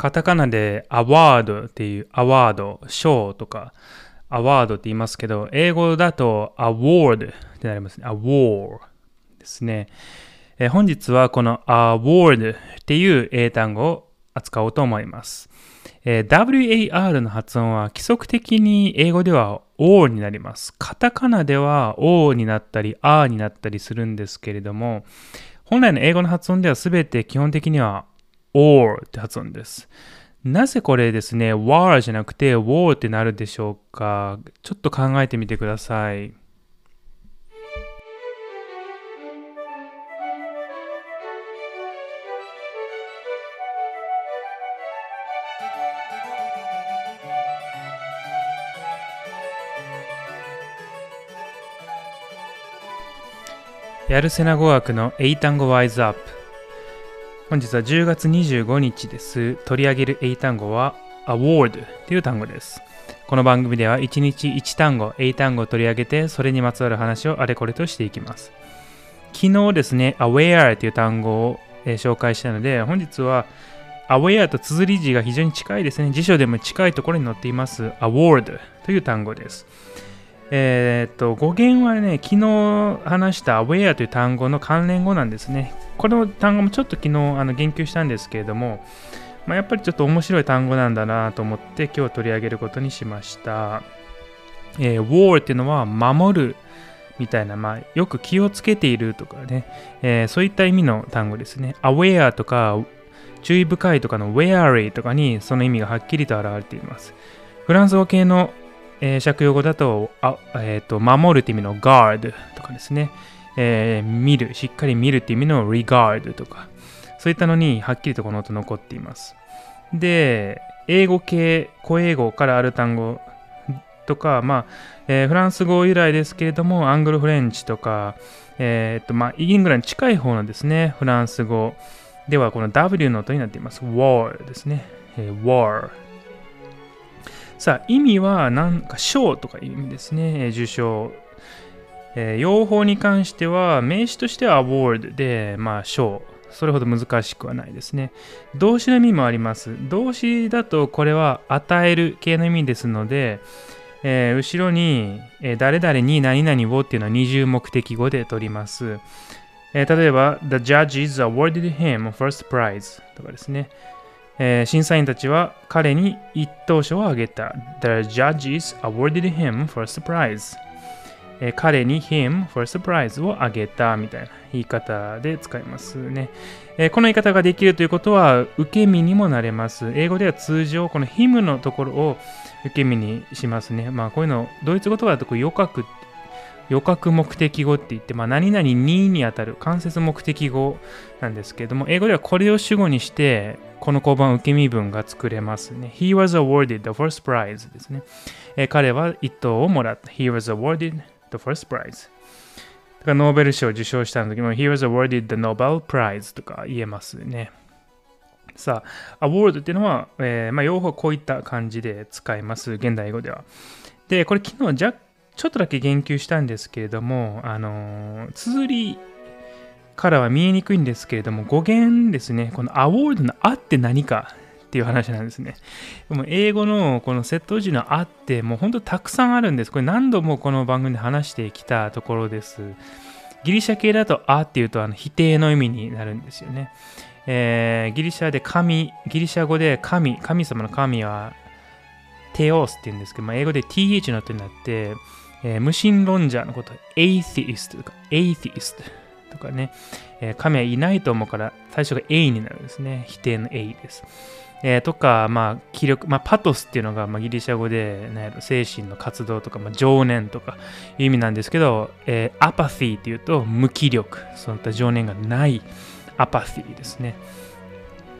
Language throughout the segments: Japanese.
カタカナでアワードっていうアワード、賞とかアワードって言いますけど、英語だとアワードってなりますね。アワーですね。え本日はこのアワードっていう英単語を扱おうと思います。え WAR の発音は規則的に英語では O になります。カタカナでは O になったり R になったりするんですけれども、本来の英語の発音では全て基本的には or って発音です。なぜこれですね、war じゃなくて war ってなるでしょうか？ちょっと考えてみてください。やるせな語学の英単語ワイズアップ本日は10月25日です。取り上げる英単語は award という単語です。この番組では1日1単語、英単語を取り上げて、それにまつわる話をあれこれとしていきます。昨日ですね、aware という単語を、紹介したので、本日は aware と綴り字が非常に近いですね。辞書でも近いところに載っています award という単語です。えー、っと、語源はね、昨日話した aware という単語の関連語なんですね。この単語もちょっと昨日あの言及したんですけれども、まあ、やっぱりちょっと面白い単語なんだなと思って今日取り上げることにしました。えー、war っていうのは守るみたいな、まあ、よく気をつけているとかね、えー、そういった意味の単語ですね。aware とか注意深いとかの wary とかにその意味がはっきりと表れています。フランス語系のえー、借用語だと、あえーと、守るって意味の guard とかですね、えー、見る、しっかり見るっていう意味の regard とか、そういったのにはっきりとこの音残っています。で、英語系、古英語からある単語とか、まあ、えー、フランス語由来ですけれども、アングルフレンチとか、えー、と、まあ、イングランドに近い方のですね、フランス語ではこの W の音になっています。war ですね。えー、war さあ、意味はなんか賞とかいう意味ですね。受賞。えー、用法に関しては、名詞としては award で、まあ、賞。それほど難しくはないですね。動詞の意味もあります。動詞だとこれは与える系の意味ですので、えー、後ろに、えー、誰々に何々をっていうのは二重目的語で取ります。えー、例えば、The judges awarded him first prize とかですね。えー、審査員たちは彼に一等賞をあげた。The judges awarded him first prize. え、彼に him first prize をあげたみたいな言い方で使いますね。え、この言い方ができるということは受け身にもなれます。英語では通常この him のところを受け身にしますね。まあこういうのドイツ語とかだと余格予覚目的語って言って、まあ、何々ににあたる間接目的語なんですけれども、英語ではこれを主語にして、この交番受け身文が作れますね。He was awarded the first prize ですね。え、彼は一等をもらった。He was awarded the first prize。だからノーベル賞を受賞した時も He was awarded the Nobel Prize とか言えますね。さあ、award っていうのは、えー、まあ、用法こういった感じで使います。現代語では。で、これ昨日若ちょっとだけ言及したんですけれども、あのー、綴りからは見えにくいんですけれども、語源ですね、このアワードのあって何かっていう話なんですね。でも英語のこのセット時のあってもう本当たくさんあるんです。これ何度もこの番組で話してきたところです。ギリシャ系だとあっていうとあの否定の意味になるんですよね。えー、ギリシャで神、ギリシャ語で神、神様の神はテオスって言うんですけど、まあ、英語で th の音になって、えー、無神論者のこと、atheist とか atheist とかね、えー、神はいないと思うから最初が a になるんですね。否定の a です。えー、とか、まあ、気力、まあ、パトスっていうのが、まあ、ギリシャ語で、ね、精神の活動とか、まあ、情念とかいう意味なんですけど、えー、アパシーっていうと無気力、そういった情念がないアパシーですね。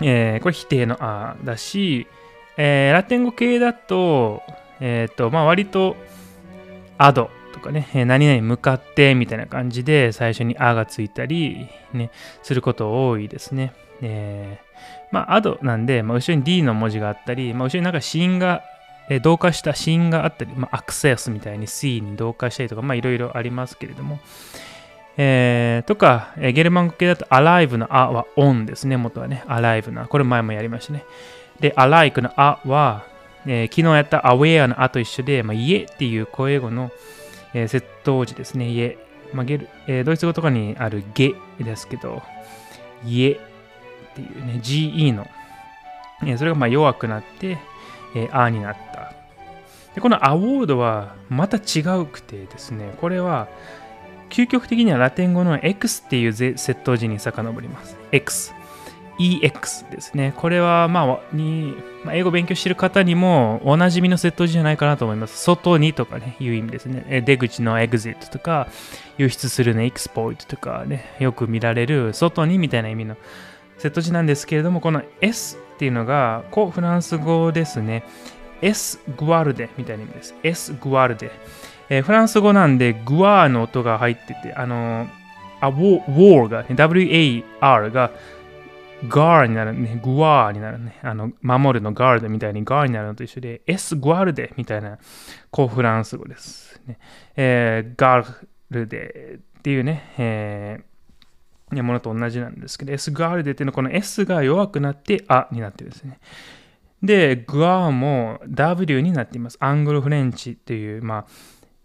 えー、これ否定のあだし、えー、ラテン語系だと、えっ、ー、と、まあ、割と、アドかね、何々向かってみたいな感じで最初にあがついたり、ね、すること多いですね。えー、まあ、アドなんで、まあ、後ろに D の文字があったり、まあ、後ろになんか子音が、えー、同化した子音があったり、まあ、アクセスみたいに C に同化したりとか、まあ、いろいろありますけれども、えー、とか、え、ゲルマン語系だと alive のあは on ですね、元はね。alive な。これ前もやりましたね。で、alike のあは、えー、昨日やった aware のあと一緒で、まあ、家っていう声語の、えー、窃盗時ですね。家。まあゲルえー、ドイツ語とかにあるゲですけど、家っていうね、GE の、えー、それがまあ弱くなって、えー、あになった。で、このアウォードはまた違うくてですね、これは、究極的にはラテン語の X っていう窃盗時に遡ります。X。EX ですね。これは、まあ、に、まあ、英語勉強してる方にもおなじみの窃盗時じゃないかなと思います。外にとかね、いう意味ですね。出口の exit とか、輸出するの export とかね、よく見られる外にみたいな意味の窃盗時なんですけれども、この S っていうのが、こうフランス語ですね。S グワルデみたいな意味です。S グワルデ。えー、フランス語なんで、グワーの音が入ってて、あのー、あ、ウォーが、ね、WAR が、ガーになるね、グワーになるね。あの、守るのガールドみたいにガーになるのと一緒で、エスグワルデみたいな、こうフランス語です。ねえー、ガールデっていうね、えー、ものと同じなんですけど、エスガールデっていうのはこの S が弱くなってあになってるんですね。で、グワーも W になっています。アングルフレンチっていう、まあ、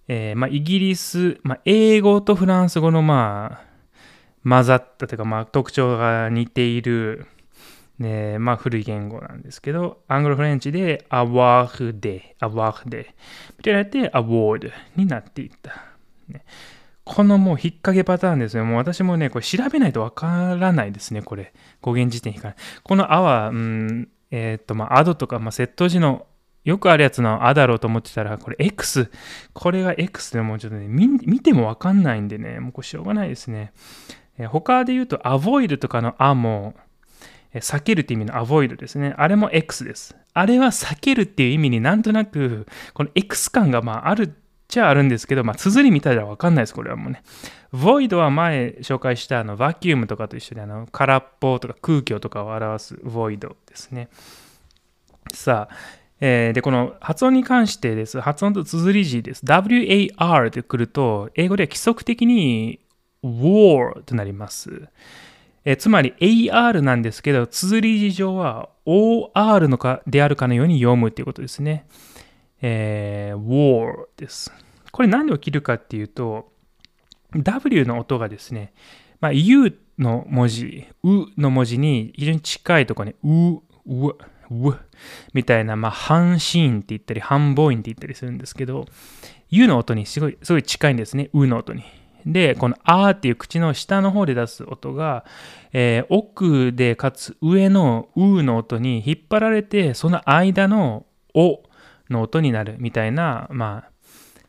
えー、まあ、イギリス、まあ、英語とフランス語の、まあ、混ざったというか、まあ、特徴が似ている、ね、まあ、古い言語なんですけど、アングルフレンチで、アワーフデ、アワーフデ、みたいなて、アワードになっていった。ね、このもう引っ掛けパターンですね。もう私もね、これ調べないとわからないですね、これ。語源辞典引かない。このアは、うん、えっ、ー、と、まあ、アドとか、まあ、窃盗時のよくあるやつのあだろうと思ってたら、これ X。これが X でもうちょっとね、見てもわかんないんでね、もうこれしょうがないですね。え他で言うと、avoid とかのあも、避けるって意味の avoid ですね。あれも X です。あれは避けるっていう意味になんとなく、この X 感がまああるっちゃあるんですけど、まあ、綴り見たらわかんないです、これはもうね。void は前紹介したあのバキュームとかと一緒で、あの空っぽとか空虚とかを表す void ですね。さあ、えー、で、この発音に関してです。発音と綴り字です。war で来ると、英語では規則的に war となります。え、つまり AR なんですけど、綴り字上は OR のかであるかのように読むということですね。えー、war です。これ何で起きるかっていうと、W の音がですね、まあ、U の文字、うの文字に非常に近いところに、う、う、うみたいな、まあ、半子音って言ったり、半母音って言ったりするんですけど、U の音にすごい、すごい近いんですね。うの音に。で、このあーっていう口の下の方で出す音が、えー、奥でかつ上のうの音に引っ張られて、その間のおの音になるみたいな、まあ、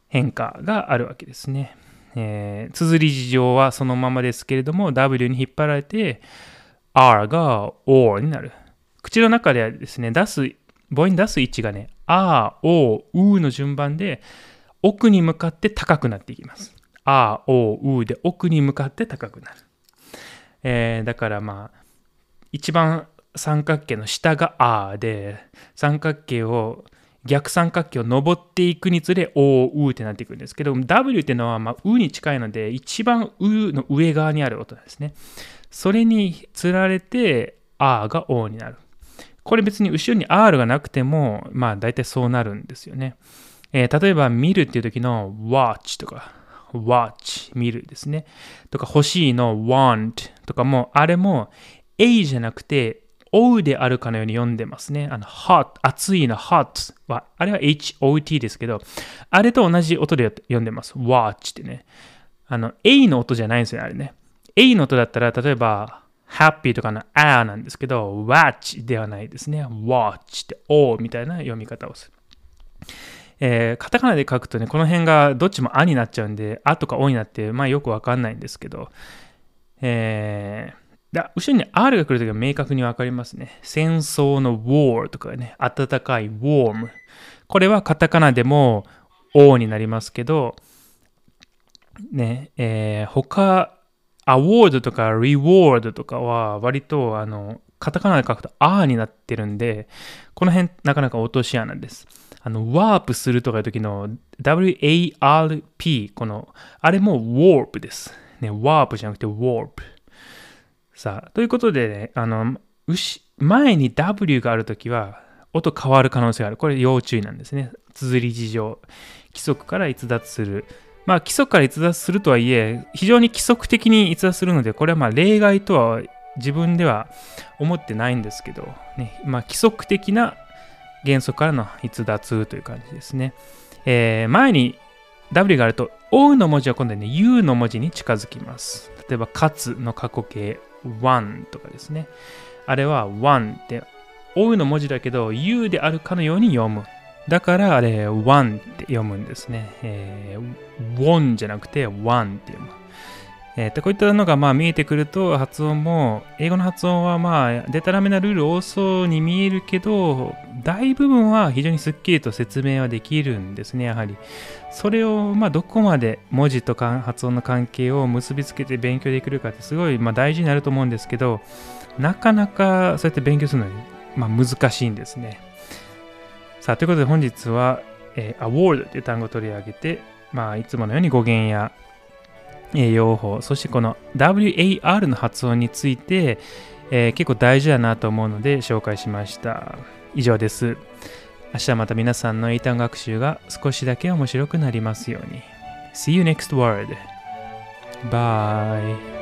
変化があるわけですね。えー、綴り事情はそのままですけれども、W に引っ張られて、R が O になる。口の中ではですね、出す、母音出す位置がね、あ、お、うの順番で奥に向かって高くなっていきます。あ、お、うで奥に向かって高くなる。えー、だからまあ、一番三角形の下があで、三角形を逆三角形を登っていくにつれ、おうってなっていくんですけど、W っていうのは、まあ、うに近いので、一番うの上側にある音なんですね。それにつられて、あが O になる。これ別に後ろに R がなくても、まあ大体そうなるんですよね。えー、例えば見るっていう時の watch とか watch 見るですね。とか欲しいの want とかも、あれも A じゃなくて O であるかのように読んでますね。あの hot、熱いの hot は、あれは HOT ですけど、あれと同じ音で読んでます。watch ってね。あの A の音じゃないんですよね、あれね。A の音だったら、例えば happy とかの a なんですけど、watch ではないですね。watch って o みたいな読み方をする。えー、カタカナで書くとね、この辺がどっちもあになっちゃうんで、あとかおになって、まあよくわかんないんですけど、えー、だ後ろに R が来るときは明確にわかりますね。戦争の war とかね、暖かい warm。これはカタカナでも O になりますけど、ね、えー、他、アワードとかリワードとかは割とあのカタカナで書くとあーになってるんで、この辺なかなか落とし穴です。あの、ワープするとかいう時の WARP、この、あれも warp です。ね、ワープじゃなくて warp。さあ、ということでね、あの、前に W があるときは、音変わる可能性がある。これ要注意なんですね。綴り事情。規則から逸脱する。まあ、規則から逸脱するとはいえ、非常に規則的に逸脱するので、これはまあ例外とは自分では思ってないんですけど、ね、まあ、規則的な原則からの逸脱という感じですね。えー、前に W があると、O の文字は今度はね、U の文字に近づきます。例えば、かつの過去形、one とかですね。あれは one って、O の文字だけど、U であるかのように読む。だからあれ、one って読むんですね。えー、one じゃなくて one って読む。えー、こういったのがまあ見えてくると発音も英語の発音はまあデタラメなルール多そうに見えるけど大部分は非常にすっきりと説明はできるんですねやはり。それをまあどこまで文字とか発音の関係を結びつけて勉強できるかってすごいまあ大事になると思うんですけどなかなかそうやって勉強するのにまあ難しいんですね。さあということで本日は、えー、award という単語を取り上げてまあいつものように語源やえ用法、そしてこの WAR の発音について、えー、結構大事だなと思うので紹介しました。以上です。明日また皆さんの英単学習が少しだけ面白くなりますように。See you next word. Bye.